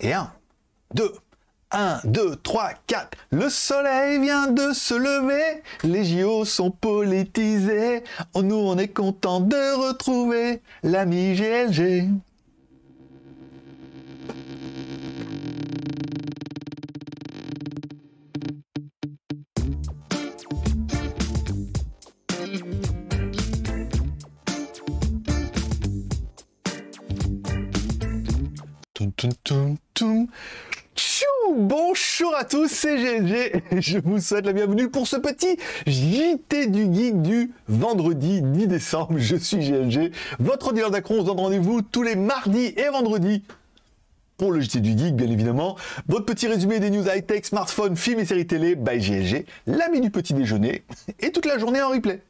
Et 1, 2, 1, 2, 3, 4. Le soleil vient de se lever, les JO sont politisés. Oh, nous, on est content de retrouver l'ami GLG. Toum, toum, Bonjour à tous, c'est GLG et je vous souhaite la bienvenue pour ce petit JT du Geek du vendredi 10 décembre. Je suis GLG, votre dealer d'accro. On se donne rendez-vous tous les mardis et vendredis pour le JT du Geek, bien évidemment. Votre petit résumé des news high-tech, smartphones, films et séries télé by GLG, l'ami du petit déjeuner et toute la journée en replay.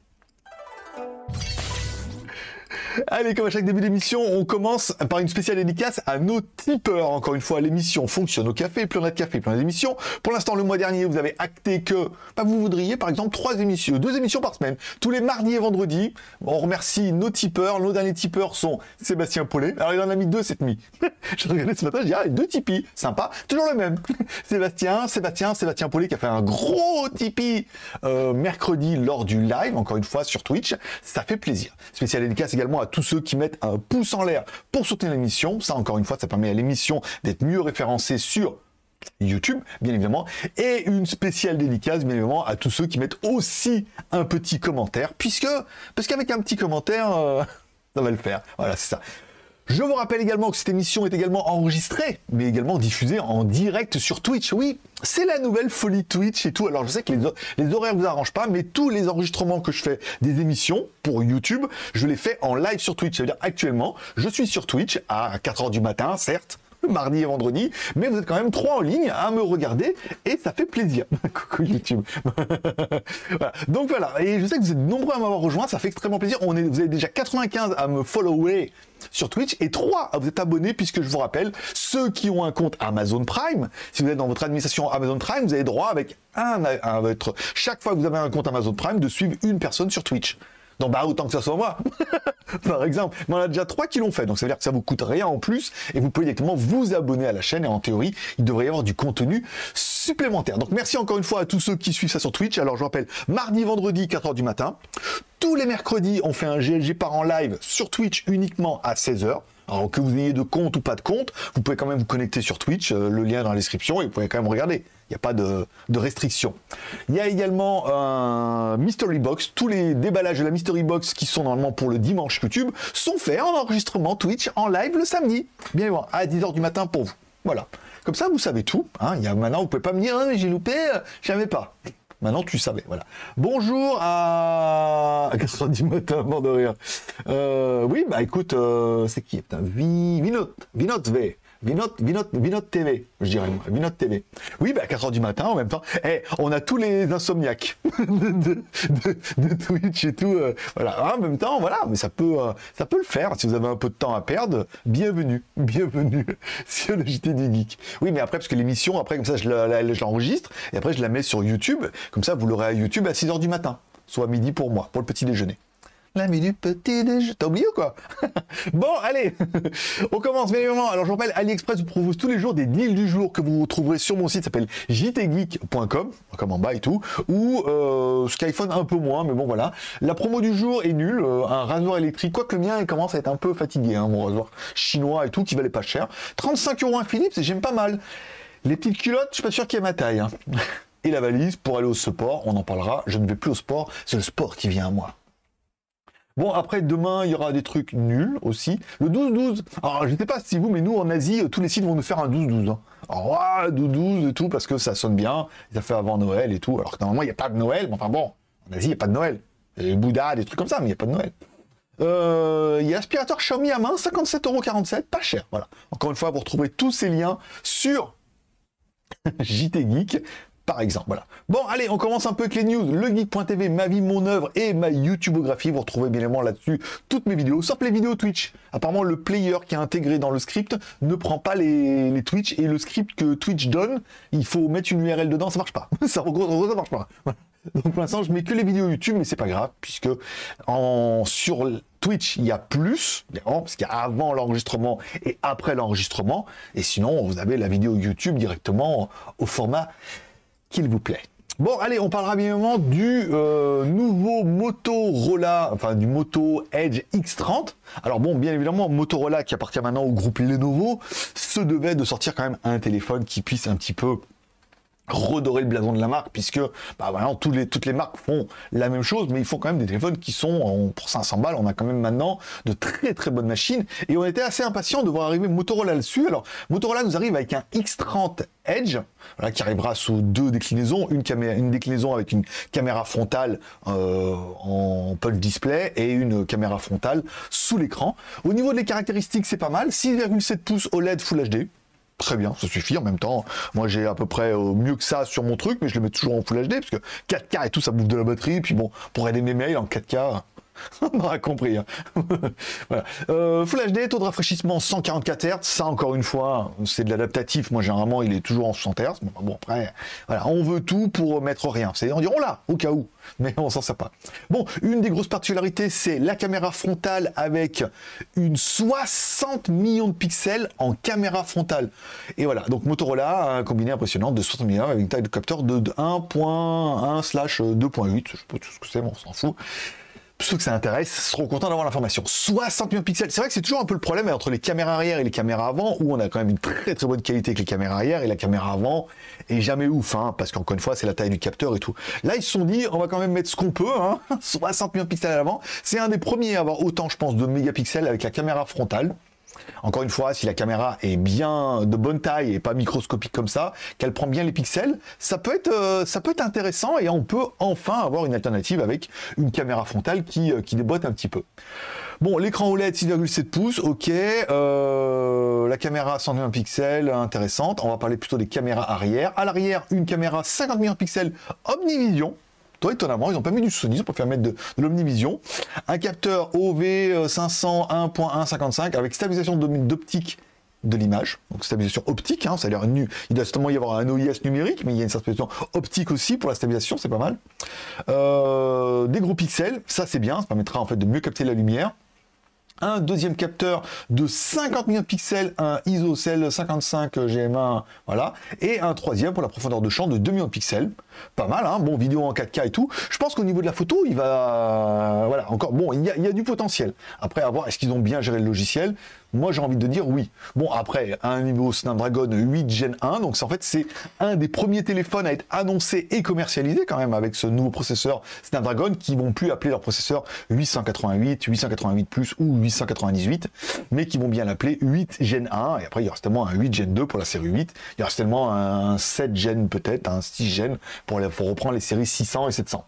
Allez, comme à chaque début d'émission, on commence par une spéciale dédicace à nos tipeurs. Encore une fois, l'émission fonctionne au café, plus on a de café, plus on a d'émissions. Pour l'instant, le mois dernier, vous avez acté que bah, vous voudriez, par exemple, trois émissions, deux émissions par semaine, tous les mardis et vendredis. On remercie nos tipeurs. Nos derniers tipeurs sont Sébastien Paulet. Alors, il en a mis deux cette nuit. je regardais ce matin, je dis, ah, deux Tipeee. Sympa. Toujours le même. Sébastien, Sébastien, Sébastien Paulet qui a fait un gros Tipeee euh, mercredi lors du live, encore une fois, sur Twitch. Ça fait plaisir. Spéciale dédicace également à tous ceux qui mettent un pouce en l'air pour soutenir l'émission. Ça, encore une fois, ça permet à l'émission d'être mieux référencée sur YouTube, bien évidemment, et une spéciale dédicace, bien évidemment, à tous ceux qui mettent aussi un petit commentaire, puisque, parce qu'avec un petit commentaire, euh, ça va le faire. Voilà, c'est ça. Je vous rappelle également que cette émission est également enregistrée, mais également diffusée en direct sur Twitch. Oui, c'est la nouvelle folie Twitch et tout. Alors je sais que les, horaires vous arrangent pas, mais tous les enregistrements que je fais des émissions pour YouTube, je les fais en live sur Twitch. C'est-à-dire actuellement, je suis sur Twitch à 4h du matin, certes, mardi et vendredi, mais vous êtes quand même trois en ligne à me regarder et ça fait plaisir. Coucou YouTube. Donc voilà, et je sais que vous êtes nombreux à m'avoir rejoint, ça fait extrêmement plaisir. On est, vous avez déjà 95 à me follower sur Twitch et 3 à vous êtes abonnés puisque je vous rappelle, ceux qui ont un compte Amazon Prime, si vous êtes dans votre administration Amazon Prime, vous avez droit avec un à votre chaque fois que vous avez un compte Amazon Prime de suivre une personne sur Twitch. Donc bah autant que ça soit moi, par exemple. Mais on a déjà trois qui l'ont fait, donc ça veut dire que ça vous coûte rien en plus et vous pouvez directement vous abonner à la chaîne et en théorie, il devrait y avoir du contenu supplémentaire. Donc merci encore une fois à tous ceux qui suivent ça sur Twitch. Alors je rappelle, mardi, vendredi, 4h du matin. Tous les mercredis, on fait un GLG par en live sur Twitch uniquement à 16h. Alors que vous ayez de compte ou pas de compte, vous pouvez quand même vous connecter sur Twitch, euh, le lien est dans la description, et vous pouvez quand même regarder. Il n'y a pas de, de restriction. Il y a également un Mystery Box. Tous les déballages de la Mystery Box qui sont normalement pour le dimanche YouTube sont faits en enregistrement Twitch en live le samedi. Bien évidemment, à 10h du matin pour vous. Voilà. Comme ça, vous savez tout. Hein. Il y a, maintenant, vous pouvez pas me dire, ah, j'ai loupé, euh, j'avais pas. Maintenant, tu savais, voilà. Bonjour à 90 matin, mort de rire. Euh, oui, bah écoute, euh, c'est qui? Putain, Vi... Vinot, Vinot V. Vinot, Vinot, Vinot TV, je dirais moi. Vinot TV. Oui, bah à 4h du matin, en même temps. Eh, on a tous les insomniaques de, Twitch et tout. euh, voilà, en même temps, voilà, mais ça peut, euh, ça peut le faire. Si vous avez un peu de temps à perdre, bienvenue, bienvenue sur le JT du Geek. Oui, mais après, parce que l'émission, après, comme ça, je l'enregistre et après, je la mets sur YouTube. Comme ça, vous l'aurez à YouTube à 6h du matin, soit midi pour moi, pour le petit déjeuner. L'ami du petit déjeuner. T'as oublié ou quoi Bon, allez On commence, bien évidemment. Alors, je rappelle, AliExpress vous propose tous les jours des deals du jour que vous retrouverez sur mon site, s'appelle jtgeek.com, comme en bas et tout, ou euh, Skyphone un peu moins, mais bon, voilà. La promo du jour est nulle, euh, un rasoir électrique, quoique le mien, il commence à être un peu fatigué, hein, mon rasoir chinois et tout, qui valait pas cher. 35 euros un Philips, et j'aime pas mal. Les petites culottes, je suis pas sûr qu'il y ait ma taille. hein. Et la valise pour aller au sport, on en parlera. Je ne vais plus au sport, c'est le sport qui vient à moi. Bon, après, demain, il y aura des trucs nuls aussi. Le 12-12. Alors, je sais pas si vous, mais nous, en Asie, euh, tous les sites vont nous faire un 12-12. Hein. Alors, ouais, 12-12 et tout, parce que ça sonne bien. Ça fait avant Noël et tout. Alors que normalement, il n'y a pas de Noël. Mais enfin bon, en Asie, il n'y a pas de Noël. Bouddha, des trucs comme ça, mais il n'y a pas de Noël. Euh, Il y a aspirateur Xiaomi à main, 57,47€, pas cher. Voilà. Encore une fois, vous retrouverez tous ces liens sur JT Geek, par exemple. Voilà. Bon, allez, on commence un peu avec les news. Legeek.tv, ma vie, mon œuvre et ma YouTubeographie. Vous retrouvez bien évidemment là-dessus toutes mes vidéos, sauf les vidéos Twitch. Apparemment, le player qui est intégré dans le script ne prend pas les, Twitch et le script que Twitch donne, il faut mettre une URL dedans, ça marche pas. ça, en ça marche pas. Donc pour l'instant, je mets que les vidéos YouTube, mais c'est pas grave, puisque en, sur Twitch, il y a plus, parce qu'il y a avant l'enregistrement et après l'enregistrement. Et sinon, vous avez la vidéo YouTube directement au format qu'il vous plaît. Bon, allez, on parlera bien du euh, nouveau Motorola, enfin du Moto Edge X30. Alors bon, bien évidemment, Motorola qui appartient maintenant au groupe Lenovo, se devait de sortir quand même un téléphone qui puisse un petit peu redorer le blason de la marque puisque bah toutes les, marques font la même chose mais ils font quand même des téléphones qui sont pour 500 balles. On a quand même maintenant de très très bonnes machines. Et on était assez impatient de voir arriver Motorola dessus. Alors Motorola nous arrive avec un X30 Edge qui arrivera sous deux déclinaisons. Une, caméra, une déclinaison avec une caméra frontale euh, en punch display et une caméra frontale sous l'écran. Au niveau des caractéristiques c'est pas mal. 6,7 pouces OLED Full HD très bien, ça suffit. En même temps, moi j'ai à peu près euh, mieux que ça sur mon truc, mais je le mets toujours en Full HD parce que 4K et tout, ça bouffe de la batterie. Puis bon, pour aider mes mails en 4K, on aura compris. Hein. voilà. Euh, Full HD, taux de rafraîchissement 144 Hz. Ça, encore une fois, c'est de l'adaptatif. Moi, généralement, il est toujours en 60 Hz. Bon, après, voilà, on veut tout pour mettre rien. C'est, on dit, on l'a, au cas où. Mais on s'en sert pas. Bon, une des grosses particularités, c'est la caméra frontale avec une 60 millions de pixels en caméra frontale. Et voilà, donc Motorola un combiné impressionnant de 60 millions avec une taille de capteur de 1.1 slash 2.8. Je sais pas tout ce que c'est, mais on s'en fout ceux que ça intéresse seront contents d'avoir l'information. 60 millions de pixels, c'est vrai que c'est toujours un peu le problème entre les caméras arrière et les caméras avant, où on a quand même une très très bonne qualité avec les caméras arrière et la caméra avant est jamais ouf, hein, parce qu'encore une fois c'est la taille du capteur et tout. Là ils se sont dit on va quand même mettre ce qu'on peut, hein, 60 millions de pixels à l'avant. C'est un des premiers à avoir autant je pense de mégapixels avec la caméra frontale. Encore une fois, si la caméra est bien de bonne taille et pas microscopique comme ça, qu'elle prend bien les pixels, ça peut être, euh, intéressant et on peut enfin avoir une alternative avec une caméra frontale qui, euh, déboîte un petit peu. Bon, l'écran OLED 6,7 pouces, ok. Euh, la caméra 120 pixels, intéressante. On va parler plutôt des caméras arrière. À l'arrière, une caméra 50 millions de pixels Omnivision. Toi, étonnamment, ils n'ont pas mis du Sony, ils ont faire mettre de, l'Omnivision. Un capteur OV500 1.155 avec stabilisation d'optique de l'image, donc stabilisation optique, hein, ça a l'air nu. Il doit certainement y avoir un OIS numérique, mais il y a une stabilisation optique aussi pour la stabilisation, c'est pas mal. Euh, des gros pixels, ça c'est bien, ça permettra en fait de mieux capter la lumière un deuxième capteur de 50 millions de pixels, un ISOCELL 55 GM1, voilà, et un troisième pour la profondeur de champ de 2 millions de pixels. Pas mal, hein bon, vidéo en 4K et tout. Je pense qu'au niveau de la photo, il va, voilà, encore, bon, il y a, il y a du potentiel. Après, à voir, est-ce qu'ils ont bien géré le logiciel? Moi, j'ai envie de dire oui. Bon, après, un niveau Snapdragon 8 Gen 1, donc en fait, c'est un des premiers téléphones à être annoncé et commercialisé quand même avec ce nouveau processeur Snapdragon qui vont plus appeler leur processeur 888, 888 Plus ou 898, mais qui vont bien l'appeler 8 Gen 1. Et après, il y aura certainement un 8 Gen 2 pour la série 8. Il y aura certainement un 7 Gen peut-être, un 6 Gen pour, pour reprendre les séries 600 et 700.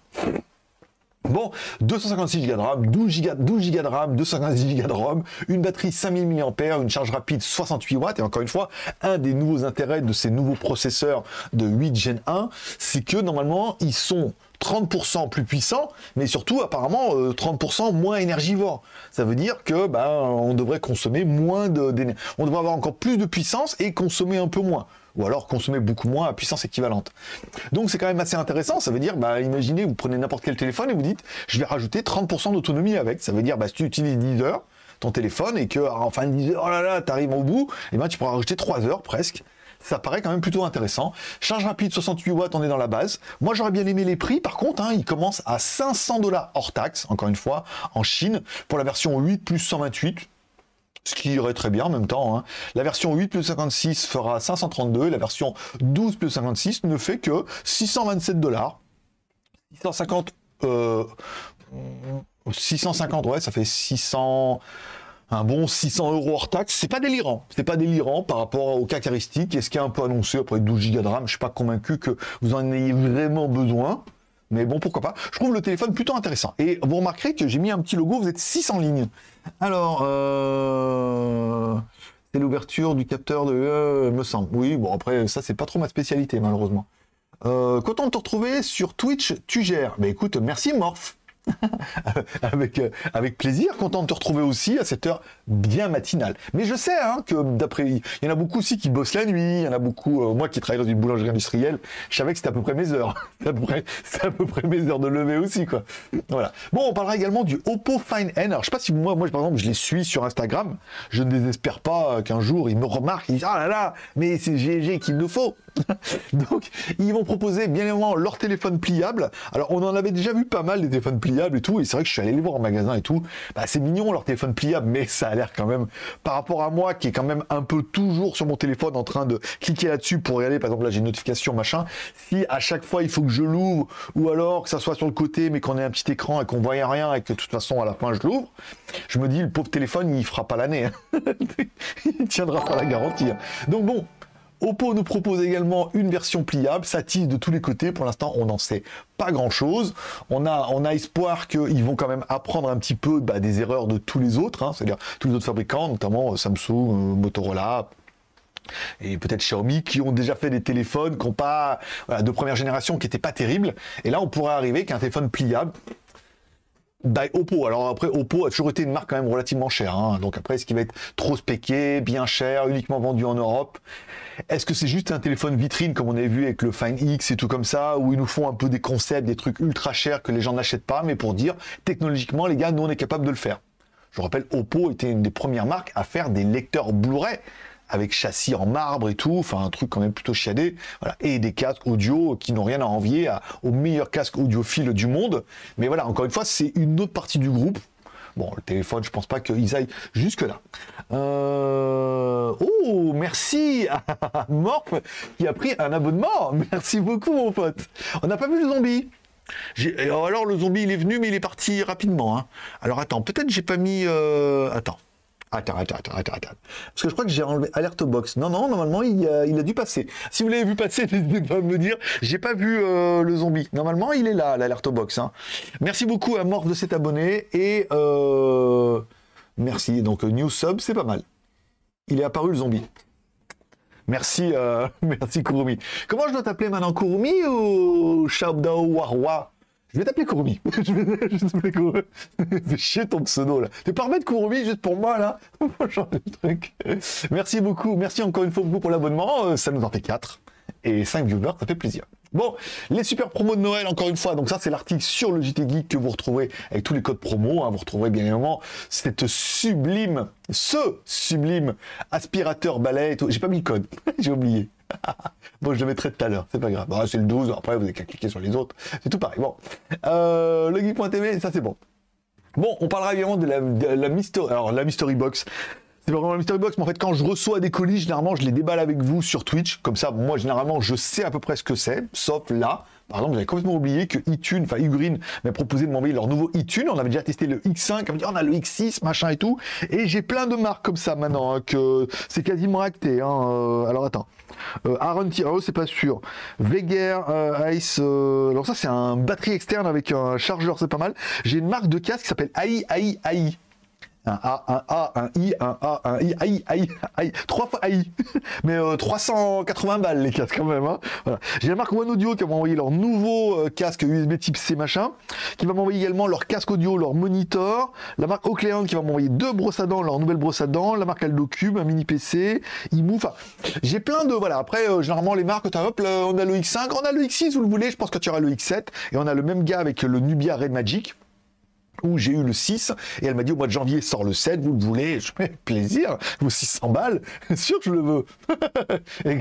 Bon, 256 Go de RAM, 12 Go, 12 Go de RAM, 256 Go de ROM, une batterie 5000 mAh, une charge rapide 68 watts. Et encore une fois, un des nouveaux intérêts de ces nouveaux processeurs de 8 Gen 1, c'est que normalement, ils sont 30% plus puissants, mais surtout apparemment 30% euh, moins énergivores. Ça veut dire que ben, on devrait consommer moins d'énergie. On devrait avoir encore plus de puissance et consommer un peu moins ou alors consommer beaucoup moins à puissance équivalente. Donc c'est quand même assez intéressant, ça veut dire, bah, imaginez, vous prenez n'importe quel téléphone et vous dites, je vais rajouter 30% d'autonomie avec, ça veut dire, bah, si tu utilises 10 heures, ton téléphone, et que en fin de 10 heures, oh là là, t'arrives au bout, et ben tu pourras rajouter 3 heures presque. Ça paraît quand même plutôt intéressant. Charge rapide 68 watts, on est dans la base. Moi, j'aurais bien aimé les prix. Par contre, hein, ils commencent à 500 dollars hors taxe, encore une fois, en Chine, pour la version 8 plus 128 ce qui irait très bien en même temps. Hein. La version 8 plus 56 fera 532, la version 12 plus 56 ne fait que 627 dollars. 650, 650, ouais, ça fait 600, un bon 600 euros hors taxe. C'est pas délirant. C'est pas délirant par rapport aux caractéristiques et ce qui est un peu annoncé après 12 Go de RAM? Je suis pas convaincu que vous en ayez vraiment besoin. Mais bon, pourquoi pas. Je trouve le téléphone plutôt intéressant. Et vous remarquerez que j'ai mis un petit logo, vous êtes 6 en ligne. Alors, euh, c'est l'ouverture du capteur de... Euh, me semble. Oui, bon, après, ça, c'est pas trop ma spécialité, malheureusement. Euh, content de te retrouver sur Twitch, tu gères. Mais écoute, merci Morph. avec, euh, avec plaisir, content de te retrouver aussi à cette heure bien matinale. Mais je sais hein, que d'après, il y en a beaucoup aussi qui bossent la nuit, il y en a beaucoup, euh, moi qui travaille dans une boulangerie industrielle, je savais que c'était à peu près mes heures. c'est à, peu près, mes heures de lever aussi, quoi. Voilà. Bon, on parlera également du Oppo Fine N. Alors, je sais pas si moi, par exemple, je les suis sur Instagram. Je ne désespère pas qu'un jour ils me remarquent, ils disent, ah là là, mais c'est GG qu'il nous faut. Donc, ils vont proposer bien évidemment leur téléphone pliable. Alors, on en avait déjà vu pas mal des téléphones pliables et tout, et c'est vrai que je suis allé les voir en magasin et tout. Bah, c'est mignon leur téléphone pliable, mais ça a l'air quand même, par rapport à moi qui est quand même un peu toujours sur mon téléphone en train de cliquer là-dessus pour aller, par exemple là j'ai une notification machin, si à chaque fois il faut que je l'ouvre, ou alors que ça soit sur le côté mais qu'on ait un petit écran et qu'on voit rien et que de toute façon à la fin je l'ouvre, je me dis le pauvre téléphone il fera pas l'année, hein. il tiendra pas la garantie. Hein. Donc bon, Oppo nous propose également une version pliable, ça tisse de tous les côtés. Pour l'instant, on n'en sait pas grand-chose. On a, on a espoir qu'ils vont quand même apprendre un petit peu bah, des erreurs de tous les autres, hein, c'est-à-dire tous les autres fabricants, notamment euh, Samsung, euh, Motorola, et peut-être Xiaomi qui ont déjà fait des téléphones qui de première génération qui n'étaient pas terribles et là on pourrait arriver qu'un téléphone pliable bah, Oppo. Alors après, Oppo a toujours été une marque quand même relativement chère. Hein. Donc après, est-ce qu'il va être trop spéqué, bien cher, uniquement vendu en Europe? Est-ce que c'est juste un téléphone vitrine comme on avait vu avec le Find X et tout comme ça, où ils nous font un peu des concepts, des trucs ultra chers que les gens n'achètent pas, mais pour dire technologiquement, les gars, nous on est capable de le faire. Je rappelle, Oppo était une des premières marques à faire des lecteurs Blu-ray avec châssis en marbre et tout, enfin un truc quand même plutôt chiadé, voilà, et des casques audio qui n'ont rien à envier aux meilleurs casques audiophiles du monde. Mais voilà, encore une fois, c'est une autre partie du groupe. Bon, le téléphone, je pense pas qu'ils aillent jusque-là. Euh, oh, merci à Morph qui a pris un abonnement. Merci beaucoup, mon pote. On n'a pas vu le zombie. Alors, le zombie, il est venu, mais il est parti rapidement. Hein. Alors, attends, peut-être j'ai pas mis... Euh... Attends. Attends, attends, attends, attends, attends. Parce que je crois que j'ai enlevé Alerte Box. Non, non, normalement, il a, il a dû passer. Si vous l'avez vu passer, n'hésitez pas à me le dire. J'ai pas vu euh, le zombie. Normalement, il est là, l'Alerte Box. Hein. Merci beaucoup à Mort de cet abonné. Et euh, merci. Donc, New Sub, c'est pas mal. Il est apparu le zombie. Merci, euh, merci Kurumi. Comment je dois t'appeler maintenant Kurumi ou Shabdao Warwa? Je vais t'appeler Kurumi. je vais chier ton pseudo là. Tu pas remettre Kurumi juste pour moi là truc. Merci beaucoup. Merci encore une fois beaucoup pour l'abonnement. Euh, ça nous en fait 4. Et 5 viewers, ça fait plaisir. Bon, les super promos de Noël, encore une fois. Donc ça, c'est l'article sur le JT Geek que vous retrouvez avec tous les codes promo. Hein. Vous retrouverez bien évidemment cette sublime, ce sublime aspirateur balai. J'ai pas mis le code. J'ai oublié. Bon, je le mettrai tout à l'heure, c'est pas grave. c'est le 12, après vous n'avez qu'à cliquer sur les autres. C'est tout pareil. Bon. Euh, ça c'est bon. Bon, on parlera évidemment de la, la mystery, alors la mystery box. C'est pas vraiment la mystery box, mais en fait, quand je reçois des colis, généralement, je les déballe avec vous sur Twitch. Comme ça, moi, généralement, je sais à peu près ce que c'est, sauf là. Par exemple, j'avais complètement oublié que iTunes, enfin Ugreen m'a proposé de m'envoyer leur nouveau iTunes. On avait déjà testé le X5, on, dit, on a le X6, machin et tout. Et j'ai plein de marques comme ça maintenant, hein, que c'est quasiment acté. Hein. Euh, alors attends. Euh, Aaron Tiro, c'est pas sûr. Veger euh, Ice. alors ça, c'est un batterie externe avec un chargeur, c'est pas mal. J'ai une marque de casque qui s'appelle AI AI AI un A, un A, un I, un A, un I, AI, AI, AI, trois fois AI. Mais 380 euh, balles les casques quand même. Hein. Voilà. J'ai la marque One Audio qui va m'envoyer leur nouveau euh, casque USB type C machin, qui va m'envoyer également leur casque audio, leur monitor. La marque Oakland qui va m'envoyer deux brosses à dents, leur nouvelle brosse à dents. La marque Aldo Cube, un mini PC, IMU. Enfin, j'ai plein de voilà. Après, euh, généralement les marques, hop, on a le X5, on a le X6, vous le voulez. Je pense que tu auras le X7 et on a le même gars avec le Nubia Red Magic où j'ai eu le 6, et elle m'a dit au mois de janvier sort le 7, vous le voulez, je fais plaisir, vos 600 balles, sûr je le veux. et,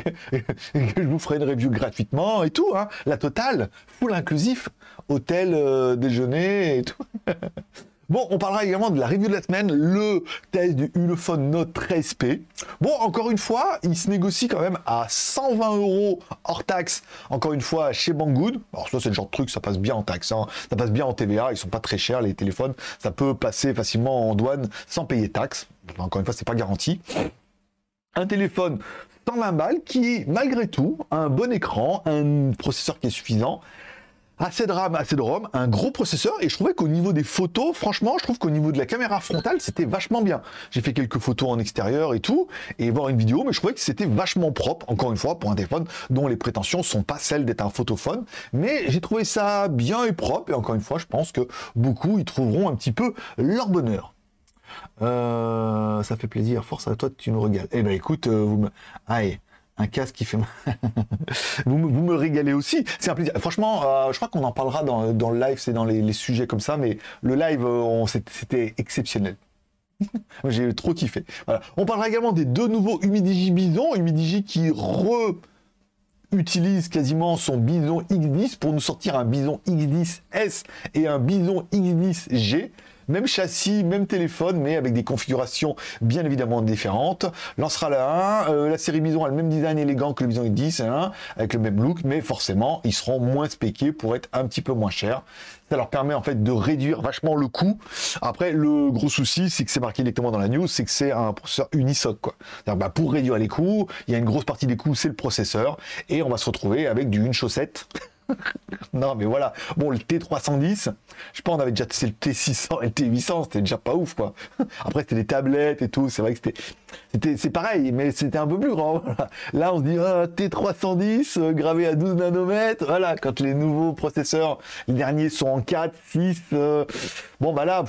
je vous ferai une review gratuitement et tout, hein. la totale, full inclusif, hôtel, euh, déjeuner et tout. Bon, on parlera également de la review de la semaine, le test du Ulefone Note 13P. Bon, encore une fois, il se négocie quand même à 120 euros hors taxe, encore une fois, chez Banggood. Alors ça, c'est le genre de truc, ça passe bien en taxe, hein. ça passe bien en TVA, ils sont pas très chers, les téléphones. Ça peut passer facilement en douane sans payer taxe. Encore une fois, c'est pas garanti. Un téléphone 120 balles qui, malgré tout, a un bon écran, un processeur qui est suffisant Assez de RAM, assez de ROM, un gros processeur, et je trouvais qu'au niveau des photos, franchement, je trouve qu'au niveau de la caméra frontale, c'était vachement bien. J'ai fait quelques photos en extérieur et tout, et voir une vidéo, mais je trouvais que c'était vachement propre, encore une fois, pour un téléphone dont les prétentions sont pas celles d'être un photophone, mais j'ai trouvé ça bien et propre, et encore une fois, je pense que beaucoup y trouveront un petit peu leur bonheur. Euh, ça fait plaisir, force à toi, tu nous régales. Eh ben écoute, euh, vous me... Allez, un casque qui fait vous, me, vous, me, régalez aussi. C'est un plaisir. Franchement, euh, je crois qu'on en parlera dans, le live, c'est dans les, sujets comme ça, mais le live, euh, c'était exceptionnel. J'ai trop kiffé. Voilà. On parlera également des deux nouveaux Humidigi Bison, Humidigi qui re utilise quasiment son Bison X10 pour nous sortir un Bison X10S et un Bison X10G. Même châssis, même téléphone, mais avec des configurations bien évidemment différentes. Lancera la 1. Euh, la série Bison a le même design élégant que le Bison X10, hein, avec le même look, mais forcément, ils seront moins spéqués pour être un petit peu moins chers. Ça leur permet en fait de réduire vachement le coût. Après, le gros souci, c'est que c'est marqué directement dans la news, c'est que c'est un processeur unisoc. Quoi. Bah, pour réduire les coûts, il y a une grosse partie des coûts, c'est le processeur, et on va se retrouver avec du une chaussette. non, mais voilà. Bon, le T310, je pas, on avait déjà le T600 et le T800, c'était déjà pas ouf, quoi. Après, c'était des tablettes et tout, c'est vrai que c'était, c'est pareil, mais c'était un peu plus grand. Là, on se dit, ah, T310, euh, gravé à 12 nanomètres, voilà, quand les nouveaux processeurs, les derniers sont en 4, 6, euh, bon, bah là,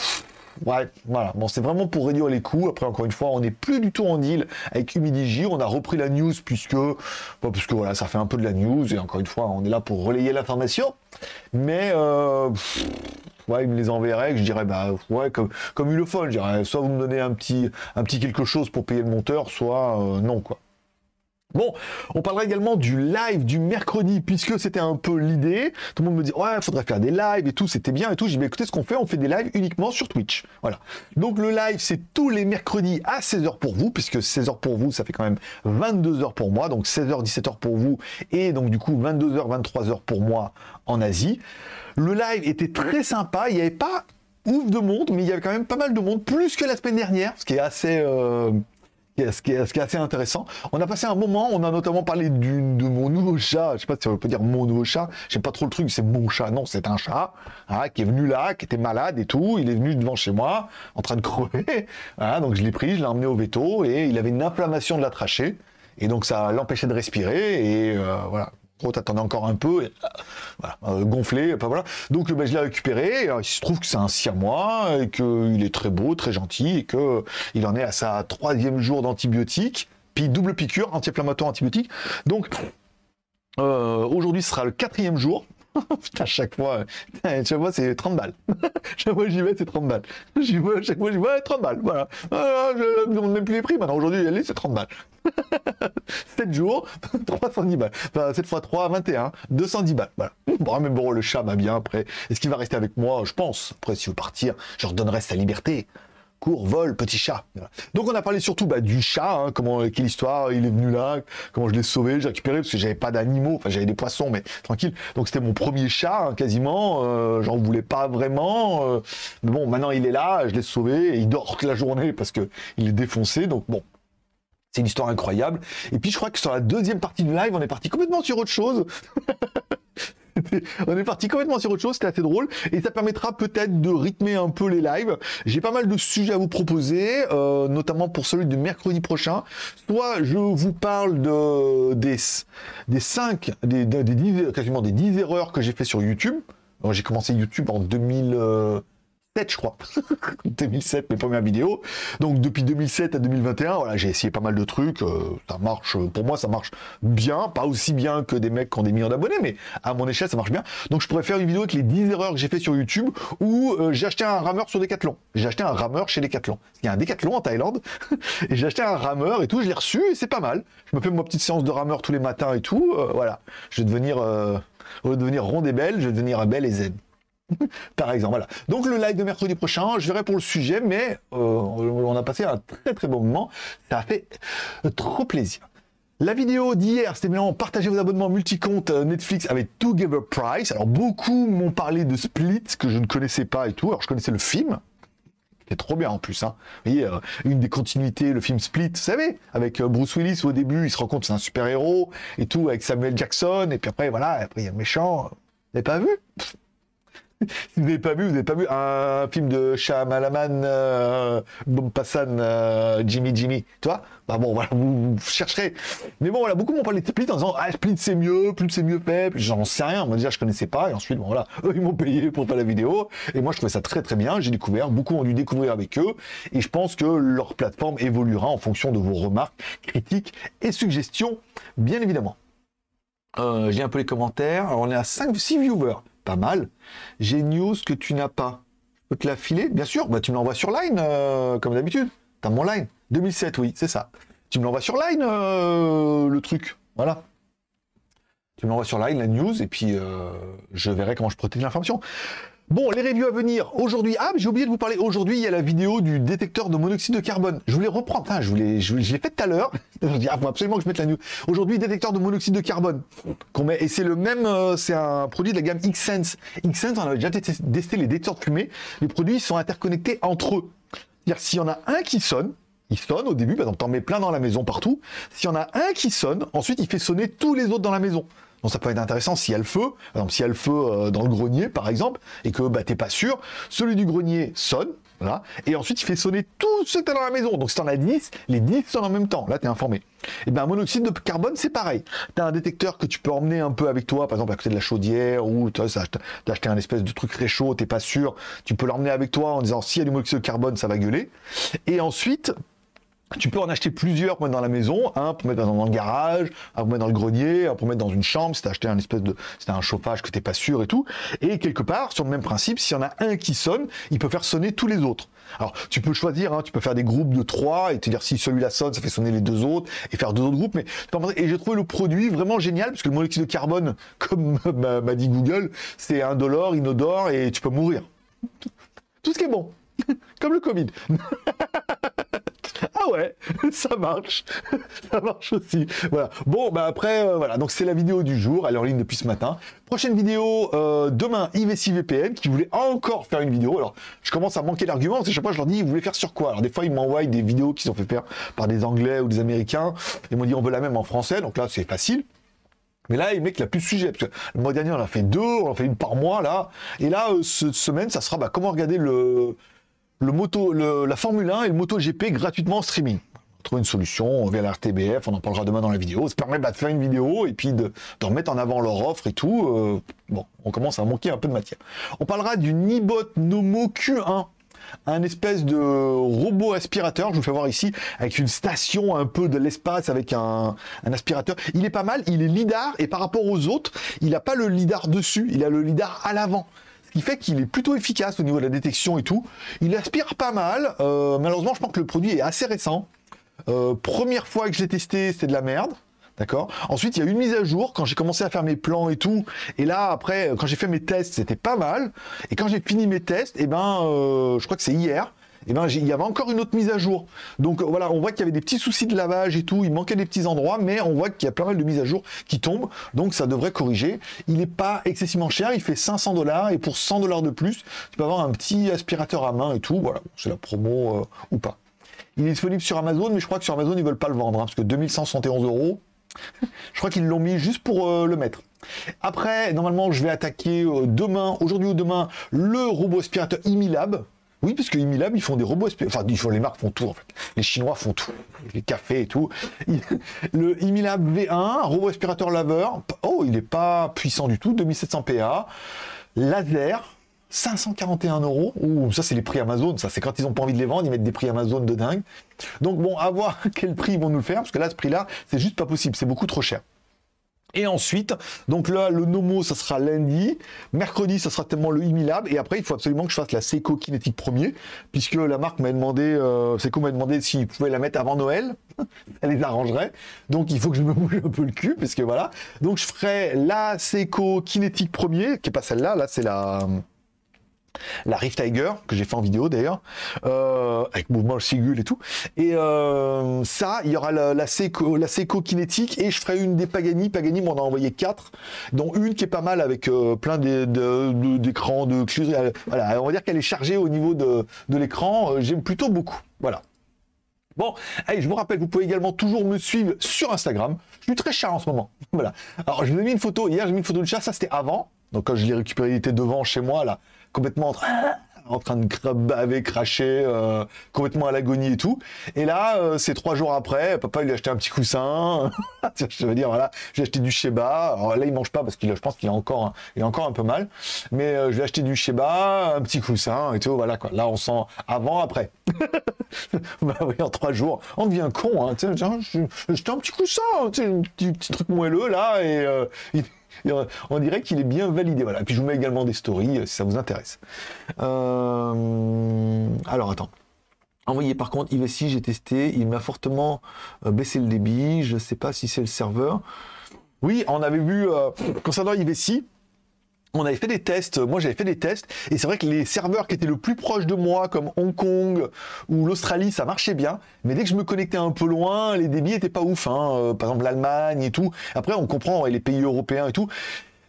Ouais, voilà. Bon, c'est vraiment pour réduire les coûts. Après, encore une fois, on n'est plus du tout en deal avec Humidigi. On a repris la news puisque, bah, puisque voilà, ça fait un peu de la news. Et encore une fois, on est là pour relayer l'information. Mais, euh, ouais, il me les enverrait. Je dirais, bah, ouais, comme, comme Ulefone. Je dirais, soit vous me donnez un petit, un petit quelque chose pour payer le monteur, soit euh, non, quoi. Bon, on parlera également du live du mercredi, puisque c'était un peu l'idée. Tout le monde me dit, ouais, il faudrait faire des lives et tout, c'était bien et tout. J'ai dit, écoutez, ce qu'on fait, on fait des lives uniquement sur Twitch. Voilà. Donc le live, c'est tous les mercredis à 16h pour vous, puisque 16h pour vous, ça fait quand même 22h pour moi. Donc 16h, 17h pour vous, et donc du coup 22h, 23h pour moi en Asie. Le live était très sympa, il n'y avait pas ouf de monde, mais il y avait quand même pas mal de monde, plus que la semaine dernière, ce qui est assez... Euh ce qui, est, assez intéressant. On a passé un moment, on a notamment parlé de mon nouveau chat, je sais pas si on peut dire mon nouveau chat, j'aime pas trop le truc, c'est mon chat, non, c'est un chat, hein, qui est venu là, qui était malade et tout, il est venu devant chez moi, en train de crever, voilà, donc je l'ai pris, je l'ai emmené au veto, et il avait une inflammation de la trachée, et donc ça l'empêchait de respirer, et euh, voilà, t'attendais encore un peu, et, voilà, euh, gonflé, pas voilà. Donc ben, je l'ai récupéré, il se trouve que c'est un siamois, et qu'il est très beau, très gentil, et qu'il en est à sa troisième jour d'antibiotiques, puis double piqûre, anti-inflammatoire, antibiotique. Donc euh, aujourd'hui ce sera le quatrième jour, Putain, chaque fois, chaque fois c'est 30 balles. chaque fois j'y vais, c'est 30 balles. J'y vais, chaque fois j'y vais, 30 balles. Voilà. Ah, je ne demande même plus les prix. Maintenant, aujourd'hui, allez, c'est 30 balles. 7 jours, 310 balles. Enfin, 7 fois 3, 21. 210 balles. Voilà. Bon, mais bon, le chat va bien après. Est-ce qu'il va rester avec moi? Je pense. Après, s'il veut partir, je redonnerai sa liberté cours, vol, petit chat. Donc on a parlé surtout bah, du chat, hein, comment, quelle histoire, il est venu là, comment je l'ai sauvé, j'ai récupéré parce que j'avais pas d'animaux, enfin j'avais des poissons, mais tranquille. Donc c'était mon premier chat hein, quasiment, euh, j'en voulais pas vraiment, euh, mais bon maintenant il est là, je l'ai sauvé, il dort toute la journée parce que il est défoncé, donc bon. C'est une histoire incroyable. Et puis je crois que sur la deuxième partie du live, on est parti complètement sur autre chose. on est parti complètement sur autre chose, c'était assez drôle, et ça permettra peut-être de rythmer un peu les lives. J'ai pas mal de sujets à vous proposer, euh, notamment pour celui de mercredi prochain. Soit je vous parle de, des, des 5, des, des, 10, quasiment des 10 erreurs que j'ai fait sur YouTube. J'ai commencé YouTube en 2000 je crois. 2007, mes premières vidéos. Donc depuis 2007 à 2021, voilà, j'ai essayé pas mal de trucs. Euh, ça marche, pour moi, ça marche bien. Pas aussi bien que des mecs qui ont des millions d'abonnés, mais à mon échelle, ça marche bien. Donc je pourrais faire une vidéo avec les 10 erreurs que j'ai fait sur YouTube où euh, j'ai acheté un rameur sur Decathlon. J'ai acheté un rameur chez Decathlon. Il y a un Decathlon en Thaïlande. et j'ai acheté un rameur et tout, je l'ai reçu et c'est pas mal. Je me fais ma petite séance de rameur tous les matins et tout. Euh, voilà. Je vais devenir, au devenir rond et belle, je vais devenir belle et zen. Par exemple, voilà. Donc le live de mercredi prochain, je verrai pour le sujet, mais euh, on a passé un très très bon moment. Ça fait trop plaisir. La vidéo d'hier, c'était bien partager vos abonnements multi-comptes euh, Netflix avec Together Price. Alors beaucoup m'ont parlé de Split, que je ne connaissais pas et tout. Alors je connaissais le film, c'est trop bien en plus. Hein. Vous voyez, euh, une des continuités, le film Split, vous savez, avec Bruce Willis au début, il se rend compte c'est un super-héros et tout, avec Samuel Jackson, et puis après, voilà, après il y a le méchant. n'avez pas vu? Si vous n'avez pas vu, vous n'avez pas vu un film de Shyamalan, euh, Bompassan, euh, Jimmy Jimmy, tu vois Bah bon, voilà, vous, chercherez. Mais bon, voilà, beaucoup m'ont parlé de Split en disant, ah, Split c'est mieux, Split c'est mieux fait, j'en sais rien, moi déjà je connaissais pas, et ensuite, bon voilà, eux ils m'ont payé pour faire la vidéo, et moi je trouvais ça très très bien, j'ai découvert, beaucoup ont dû découvrir avec eux, et je pense que leur plateforme évoluera en fonction de vos remarques, critiques et suggestions, bien évidemment. Euh, j'ai un peu les commentaires, Alors, on est à 5, 6 viewers pas mal. J'ai une news que tu n'as pas. Je peux te la filer Bien sûr, bah, tu me l'envoies sur Line, euh, comme d'habitude. T'as mon Line. 2007, oui, c'est ça. Tu me l'envoies sur Line, euh, le truc. Voilà. Tu me l'envoies sur Line, la news, et puis euh, je verrai comment je protège l'information. Bon, les reviews à venir aujourd'hui. Ah, j'ai oublié de vous parler. Aujourd'hui, il y a la vidéo du détecteur de monoxyde de carbone. Je voulais reprendre. Je voulais, je, l'ai fait tout à l'heure. Je dis, ah, faut absolument que je mette la news. Aujourd'hui, détecteur de monoxyde de carbone qu'on met. Et c'est le même. Euh, c'est un produit de la gamme Xsense. Xsense, on avait déjà testé les détecteurs de fumée. Les produits sont interconnectés entre eux. C'est-à-dire, s'il y en a un qui sonne, il sonne au début, par exemple, t'en mets plein dans la maison partout. S'il y en a un qui sonne, ensuite il fait sonner tous les autres dans la maison. Donc ça peut être intéressant s'il y a le feu, par exemple s'il y a le feu euh, dans le grenier par exemple, et que bah, t'es pas sûr, celui du grenier sonne, voilà, et ensuite il fait sonner tout ce que t'as dans la maison. Donc si t'en as 10, les 10 sonnent en même temps, là t'es informé. Et bien monoxyde de carbone c'est pareil. T'as un détecteur que tu peux emmener un peu avec toi, par exemple à côté de la chaudière, ou t'as acheté un espèce de truc réchaud, t'es pas sûr, tu peux l'emmener avec toi en disant s'il y a du monoxyde de carbone ça va gueuler. Et ensuite, tu peux en acheter plusieurs pour mettre dans la maison, un pour mettre dans le garage, un pour mettre dans le grenier, un pour mettre dans une chambre, si t'as acheté un espèce de, si un chauffage que t'es pas sûr et tout. Et quelque part, sur le même principe, s'il y en a un qui sonne, il peut faire sonner tous les autres. Alors, tu peux choisir, hein, tu peux faire des groupes de trois et te dire si celui-là sonne, ça fait sonner les deux autres et faire deux autres groupes. Mais et j'ai trouvé le produit vraiment génial parce que le monoxyde de carbone, comme m'a dit Google, c'est indolore, inodore et tu peux mourir. Tout ce qui est bon, comme le Covid. Ah ouais, ça marche, ça marche aussi. Voilà. Bon, bah après, euh, voilà. Donc c'est la vidéo du jour. Elle est en ligne depuis ce matin. Prochaine vidéo euh, demain, IVC VPN qui voulait encore faire une vidéo. Alors, je commence à manquer d'arguments. Parce que chaque fois, je leur dis, ils voulaient faire sur quoi? Alors des fois, ils m'envoient des vidéos qui sont faites faire par des Anglais ou des Américains. Ils m'ont dit, on veut la même en français. Donc là, c'est facile. Mais là, il met qu'il a plus de sujet. Parce que le mois dernier, on a fait deux, on en fait une par mois, là. Et là, euh, cette semaine, ça sera bah, comment regarder le, le moto, la Formule 1 et le Moto GP gratuitement en streaming. Trouver une solution via la RTBF, on en parlera demain dans la vidéo. Ça permet de faire une vidéo et puis de, remettre en avant leur offre et tout. Euh, bon, on commence à manquer un peu de matière. On parlera du Nibot Nomo Q1 un espèce de robot aspirateur, je vous fais voir ici, avec une station un peu de l'espace, avec un, un, aspirateur. Il est pas mal, il est lidar, et par rapport aux autres, il n'a pas le lidar dessus, il a le lidar à l'avant qui fait qu'il est plutôt efficace au niveau de la détection et tout. Il aspire pas mal. Euh, malheureusement, je pense que le produit est assez récent. Euh, première fois que je l'ai testé, c'était de la merde. D'accord Ensuite, il y a eu une mise à jour quand j'ai commencé à faire mes plans et tout. Et là, après, quand j'ai fait mes tests, c'était pas mal. Et quand j'ai fini mes tests, et eh ben, euh, je crois que c'est hier, eh ben, il y avait encore une autre mise à jour. Donc voilà, on voit qu'il y avait des petits soucis de lavage et tout, il manquait des petits endroits, mais on voit qu'il y a plein mal de mises à jour qui tombent, donc ça devrait corriger. Il n'est pas excessivement cher, il fait 500 dollars, et pour 100 dollars de plus, tu peux avoir un petit aspirateur à main et tout, voilà, c'est la promo euh, ou pas. Il est disponible sur Amazon, mais je crois que sur Amazon, ils veulent pas le vendre, hein, parce que 2171 euros, je crois qu'ils l'ont mis juste pour euh, le mettre. Après, normalement, je vais attaquer euh, demain, aujourd'hui ou demain, le robot aspirateur Imilab. Oui, parce que Imilab, ils font des robots Enfin, les marques font tout. Les Chinois font tout. Les cafés et tout. Le Imilab V1, robot aspirateur laveur. Oh, il n'est pas puissant du tout. 2700 PA. Laser. 541 euros. Ouh, ça, c'est les prix Amazon. Ça, c'est quand ils n'ont pas envie de les vendre, ils mettent des prix Amazon de dingue. Donc, bon, à voir quel prix ils vont nous faire. Parce que là, ce prix-là, c'est juste pas possible. C'est beaucoup trop cher. Et ensuite, donc là, le Nomo, ça sera lundi. Mercredi, ça sera tellement le Imilab. Et après, il faut absolument que je fasse la Seiko Kinetic premier, puisque la marque m'a demandé, euh, Seiko m'a demandé s'il pouvait la mettre avant Noël. Elle les arrangerait. Donc, il faut que je me bouge un peu le cul, parce que voilà. Donc, je ferai la Seiko Kinetic premier, qui est pas celle-là. Là, c'est la la Rift Tiger, que j'ai fait en vidéo d'ailleurs, euh, avec mouvement Sigul et tout. Et euh, ça, il y aura la, la Seco kinétique et je ferai une des Pagani. Pagani m'en a envoyé quatre, dont une qui est pas mal avec euh, plein d'écrans, de, de, Voilà, on va dire qu'elle est chargée au niveau de, l'écran. J'aime plutôt beaucoup. Voilà. Bon, allez, je vous rappelle, vous pouvez également toujours me suivre sur Instagram. Je suis très chat en ce moment. Voilà. Alors, je vous ai mis une photo. Hier, j'ai mis une photo de chat. Ça, c'était avant. Donc quand je l'ai récupéré, il était devant chez moi, là, complètement en train, de baver, cracher, euh, complètement à l'agonie et tout. Et là, euh, c'est trois jours après, papa lui a acheté un petit coussin. je veux dire, voilà, j'ai acheté du Sheba. Alors là, il mange pas parce qu'il, je pense qu'il a encore, un, il encore un peu mal. Mais euh, je vais acheter du Sheba, un petit coussin et tout. Voilà quoi. Là, on sent avant, après. bah oui, en trois jours, on devient con. Hein. Acheté un petit coussin, un petit, petit, truc moelleux là et il, on dirait qu'il est bien validé. Voilà. Puis je vous mets également des stories euh, si ça vous intéresse. Euh, alors attends. Envoyé par contre, IVSI, j'ai testé, il m'a fortement euh, baissé le débit. Je ne sais pas si c'est le serveur. Oui, on avait vu concernant IVSI, on avait fait des tests, moi j'avais fait des tests, et c'est vrai que les serveurs qui étaient le plus proches de moi, comme Hong Kong ou l'Australie, ça marchait bien, mais dès que je me connectais un peu loin, les débits étaient pas ouf, hein. Euh, par exemple l'Allemagne et tout. Après, on comprend les pays européens et tout.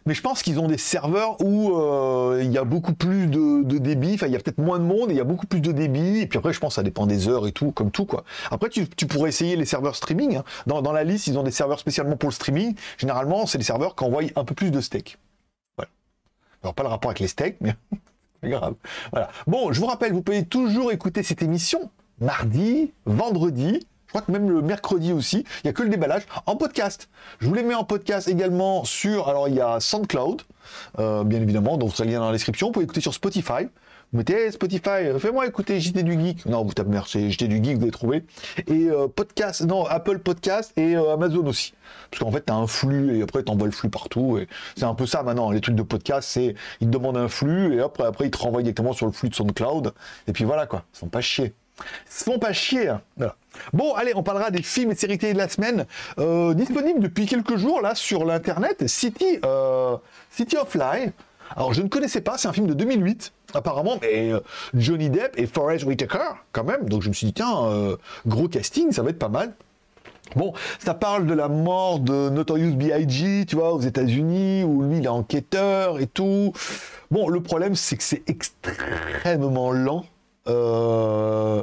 Mais je pense qu'ils ont des serveurs où euh, il y a beaucoup plus de, débit, enfin il y a peut-être moins de monde, il y a beaucoup plus de débit, et puis après je pense que ça dépend des heures et tout, comme tout quoi. Après tu, pourrais essayer les serveurs streaming, hein. dans, dans, la liste ils ont des serveurs spécialement pour le streaming, généralement c'est des serveurs qui envoient un peu plus de steak. Alors pas le rapport avec les steaks, mais grave. Voilà. Bon, je vous rappelle, vous pouvez toujours écouter cette émission mardi, vendredi, je crois que même le mercredi aussi, il n'y a que le déballage en podcast. Je vous les mets en podcast également sur, alors il y a SoundCloud, euh, bien évidemment, donc avez le lien dans la description. Vous pouvez écouter sur Spotify. Vous mettez Spotify, fais-moi écouter JT du Geek. Non, vous tapez c'est JT du Geek, vous allez trouver. Et euh, podcast, non, Apple Podcast et euh, Amazon aussi. Parce qu'en fait, tu as un flux et après, tu envoies le flux partout. Et c'est un peu ça maintenant. Les trucs de podcast, c'est ils te demandent un flux et après, après, ils te renvoient directement sur le flux de SoundCloud. Et puis voilà quoi. Ils sont pas chier. Ils sont pas chier. Hein. Bon, allez, on parlera des films et séries de la semaine. Euh, disponibles depuis quelques jours là sur l'internet. City, City of Life. Alors, je ne connaissais pas, c'est un film de 2008, apparemment, mais euh, Johnny Depp et Forrest Whitaker, quand même. Donc, je me suis dit, tiens, euh, gros casting, ça va être pas mal. Bon, ça parle de la mort de Notorious B.I.G., tu vois, aux États-Unis, où lui, il est enquêteur et tout. Bon, le problème, c'est que c'est extrêmement lent. Euh,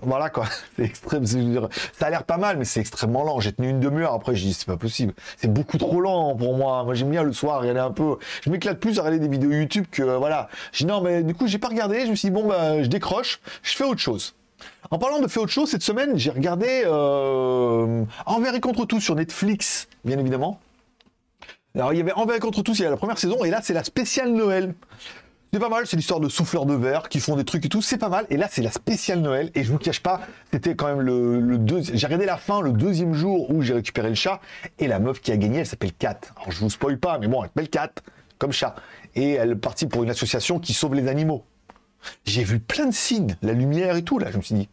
voilà quoi, c'est extrême. Ça a l'air pas mal, mais c'est extrêmement lent. J'ai tenu une demi-heure. Après, j'ai dit c'est pas possible. C'est beaucoup trop lent pour moi. Moi, j'aime bien le soir regarder un peu. Je m'éclate plus à regarder des vidéos YouTube que euh, voilà. J'ai dit non, mais du coup, j'ai pas regardé. Je me suis dit bon bah, je décroche. Je fais autre chose. En parlant de faire autre chose, cette semaine, j'ai regardé euh, Envers et contre tout sur Netflix, bien évidemment. Alors, il y avait Envers et contre tous, il y a la première saison, et là, c'est la spéciale Noël. C'est pas mal, c'est l'histoire de souffleurs de verre qui font des trucs et tout, c'est pas mal. Et là, c'est la spéciale Noël. Et je vous cache pas, c'était quand même le, deuxième. J'ai regardé la fin le deuxième jour où j'ai récupéré le chat. Et la meuf qui a gagné, elle s'appelle Kat. Alors je vous spoil pas, mais bon, elle s'appelle Kat, comme chat. Et elle est partie pour une association qui sauve les animaux. J'ai vu plein de signes, la lumière et tout, là. Je me suis dit,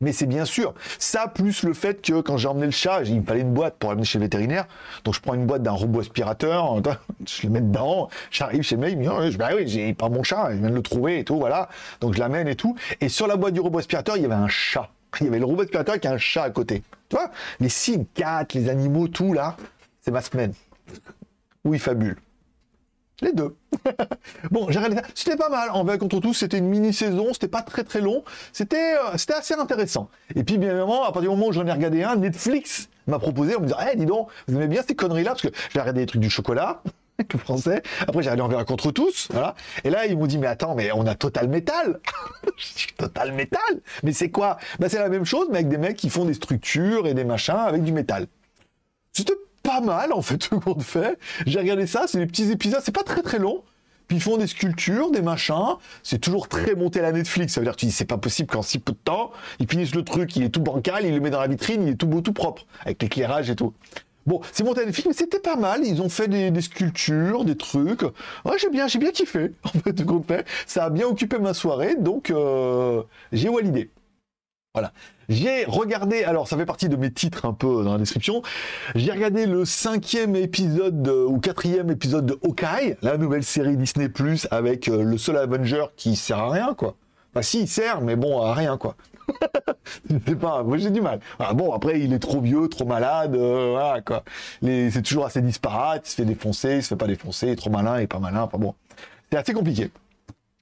mais c'est bien sûr. Ça, plus le fait que quand j'ai emmené le chat, il me fallait une boîte pour l'amener chez le vétérinaire. Donc je prends une boîte d'un robot aspirateur, je le mets dedans, j'arrive chez moi, il me dit, oh, bah oui, j'ai pas mon chat, je viens de le trouver et tout, voilà. Donc je l'amène et tout. Et sur la boîte du robot aspirateur, il y avait un chat. Il y avait le robot aspirateur avec un chat à côté. Tu vois Les quatre, les animaux, tout là, c'est ma semaine. Oui, fabule. Les deux. bon, j'ai regardé. C'était pas mal. En vrai, contre tout, c'était une mini-saison. C'était pas très très long. C'était euh, c'était assez intéressant. Et puis, bien évidemment, à partir du moment où j'en ai regardé un, Netflix m'a proposé, on me dit, eh, dis donc, vous aimez bien ces conneries-là? Parce que j'ai regardé des trucs du chocolat. français. Après, j'ai regardé envers contre tous. Voilà. Et là, ils m'ont dit, mais attends, mais on a Total Metal. Total Metal? Mais c'est quoi? Bah, C'est la même chose, mais avec des mecs qui font des structures et des machins avec du métal. C'était pas mal en fait tout le monde fait. J'ai regardé ça, c'est des petits épisodes, c'est pas très très long. Puis ils font des sculptures, des machins. C'est toujours très monté à la Netflix. Ça veut dire que tu dis c'est pas possible qu'en si peu de temps, ils finissent le truc, il est tout bancal, il le met dans la vitrine, il est tout beau, tout propre, avec l'éclairage et tout. Bon, c'est monté à Netflix, mais c'était pas mal. Ils ont fait des, sculptures, des trucs. Ouais, j'ai bien, j'ai bien kiffé. En fait, fait, ça a bien occupé ma soirée, donc euh, j'ai validé. Voilà. J'ai regardé, alors ça fait partie de mes titres un peu dans la description, j'ai regardé le cinquième épisode ou quatrième épisode de Hawkeye, la nouvelle série Disney Plus avec euh, le seul Avenger qui sert à rien, quoi. Enfin, si, il sert, mais bon, à rien, quoi. Sais pas, moi j'ai du mal. Ah, bon, après, il est trop vieux, trop malade, euh, voilà, quoi. C'est toujours assez disparate, il se fait défoncer, il se fait pas défoncer, il est trop malin, il est pas malin, enfin bon. C'est assez compliqué.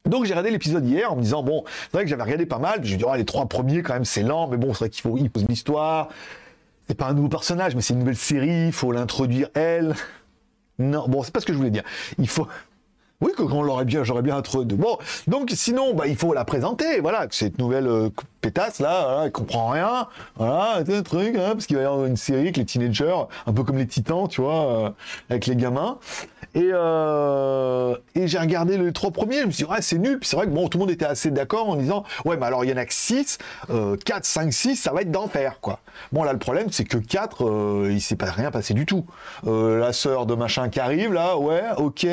Donc j'ai regardé l'épisode hier en me disant bon, c'est vrai que j'avais regardé pas mal, j'ai dit oh, les trois premiers quand même c'est lent, mais bon c'est vrai qu'il faut il pose l'histoire. C'est pas un nouveau personnage, mais c'est une nouvelle série, il faut l'introduire elle. Non, bon, c'est pas ce que je voulais dire. Il faut. Oui, que on l'aurait bien, j'aurais bien introduit. Bon, donc sinon, bah, il faut la présenter. Voilà, cette nouvelle euh, pétasse là, voilà, elle comprend rien. Voilà, un truc, hein, parce qu'il va y avoir une série avec les teenagers, un peu comme les Titans, tu vois, euh, avec les gamins. Et, euh, et j'ai regardé les trois premiers, je me suis dit, ouais, c'est nul. Puis c'est vrai que bon, tout le monde était assez d'accord en disant, ouais, mais alors il y en a que 6, 4, 5, 6, ça va être d'enfer, quoi. Bon, là, le problème, c'est que 4, euh, il s'est pas rien passé du tout. La sœur de machin qui arrive, là, ouais, ok.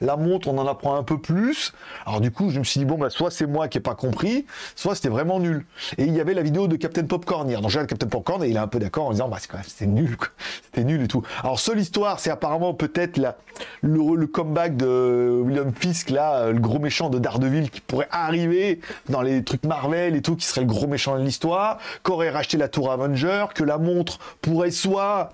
La montre, on en apprend un peu plus. Alors, du coup, je me suis dit, bon, bah, soit c'est moi qui ai pas compris, soit c'était vraiment nul. Et il y avait la vidéo de Captain Popcorn hier. Donc, j'ai Captain Popcorn et il est un peu d'accord en disant, bah, c'est quand même, nul. C'était nul et tout. Alors, seule histoire, c'est apparemment peut-être le, comeback de William Fisk, là, le gros méchant de Daredevil qui pourrait arriver dans les trucs Marvel et tout, qui serait le gros méchant de l'histoire, qu'aurait racheté la tour Avenger, que la montre pourrait soit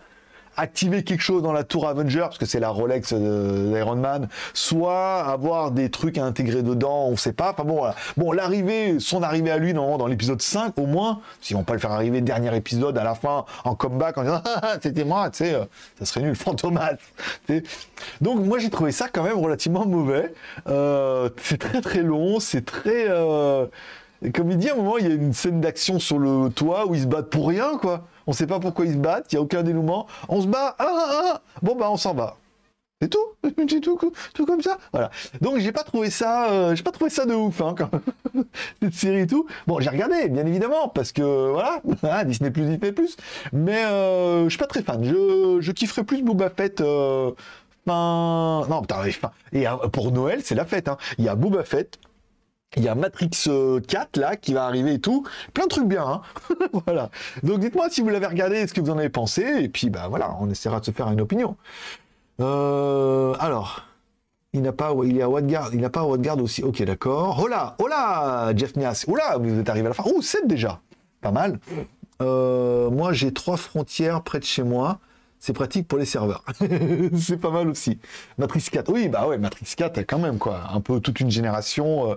activer quelque chose dans la tour Avenger, parce que c'est la Rolex d'Iron Man, soit avoir des trucs à intégrer dedans, on sait pas. Enfin bon. Bon, l'arrivée, son arrivée à lui, non, dans l'épisode 5, au moins, s'ils vont pas le faire arriver dernier épisode à la fin, en comeback, en disant, ah, ah, c'était moi, tu sais, euh, ça serait nul, fantomas. Donc, moi, j'ai trouvé ça quand même relativement mauvais. Euh, c'est très très long, c'est très, euh... comme il dit, à un moment, il y a une scène d'action sur le toit où ils se battent pour rien, quoi. On sait pas pourquoi ils se battent, il n'y a aucun dénouement. On se bat, ah, ah, ah. bon bah on s'en va. C'est tout, c'est tout, tout comme ça. Voilà. Donc j'ai pas trouvé ça, euh, j'ai pas trouvé ça de ouf, hein, quand cette série et tout. Bon, j'ai regardé, bien évidemment, parce que voilà, hein, Disney plus, Disney plus. Mais euh, je suis pas très fan. Je, je kifferais plus Boba Fett. Euh. Non, putain, fin... et euh, pour Noël, c'est la fête. Hein. Il y a Boba Fett, il y a Matrix 4 euh, là qui va arriver et tout. Plein de trucs bien. Hein voilà. Donc dites-moi si vous l'avez regardé, ce que vous en avez pensé? Et puis bah voilà, on essaiera de se faire une opinion. Euh, alors. Il n'a pas, il est à Watgard, il n'a pas à Watgard aussi. Ok, d'accord. Oh là, Jeff Nias. Là, vous êtes arrivé à la fin. Oh, 7 déjà. Pas mal. Euh, moi, j'ai trois frontières près de chez moi. C'est pratique pour les serveurs. c'est pas mal aussi. Matrix 4. Oui, bah ouais, Matrix 4, quand même, quoi. Un peu toute une génération.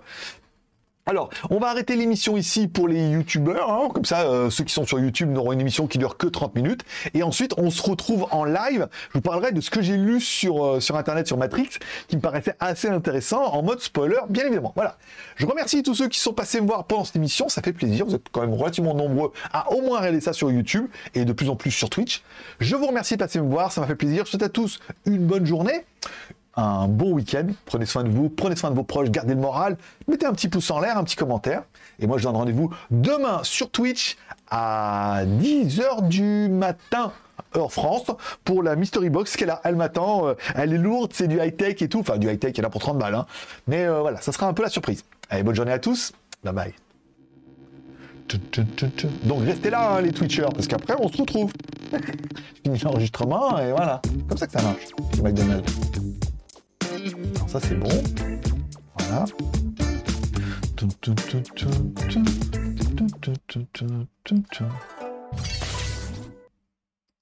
Alors, on va arrêter l'émission ici pour les youtubeurs, hein. comme ça euh, ceux qui sont sur YouTube n'auront une émission qui dure que 30 minutes, et ensuite on se retrouve en live, je vous parlerai de ce que j'ai lu sur, euh, sur internet sur Matrix, qui me paraissait assez intéressant, en mode spoiler, bien évidemment. Voilà, je remercie tous ceux qui sont passés me voir pendant cette émission, ça fait plaisir, vous êtes quand même relativement nombreux à au moins regarder ça sur YouTube, et de plus en plus sur Twitch. Je vous remercie de passer me voir, ça m'a fait plaisir, je souhaite à tous une bonne journée, un bon week-end. Prenez soin de vous, prenez soin de vos proches, gardez le moral, mettez un petit pouce en l'air, un petit commentaire. Et moi, je donne rendez-vous demain sur Twitch à 10h du matin heure France pour la Mystery Box qu'elle a. Elle m'attend. Euh, elle est lourde, c'est du high-tech et tout. Enfin, du high-tech, elle a pour 30 balles. Hein. Mais euh, voilà, ça sera un peu la surprise. Allez, bonne journée à tous. Bye bye. Donc restez là, hein, les Twitchers, parce qu'après, on se retrouve. Je finis l'enregistrement et voilà. Comme ça que ça marche. McDonald's. Ça c'est bon. Voilà.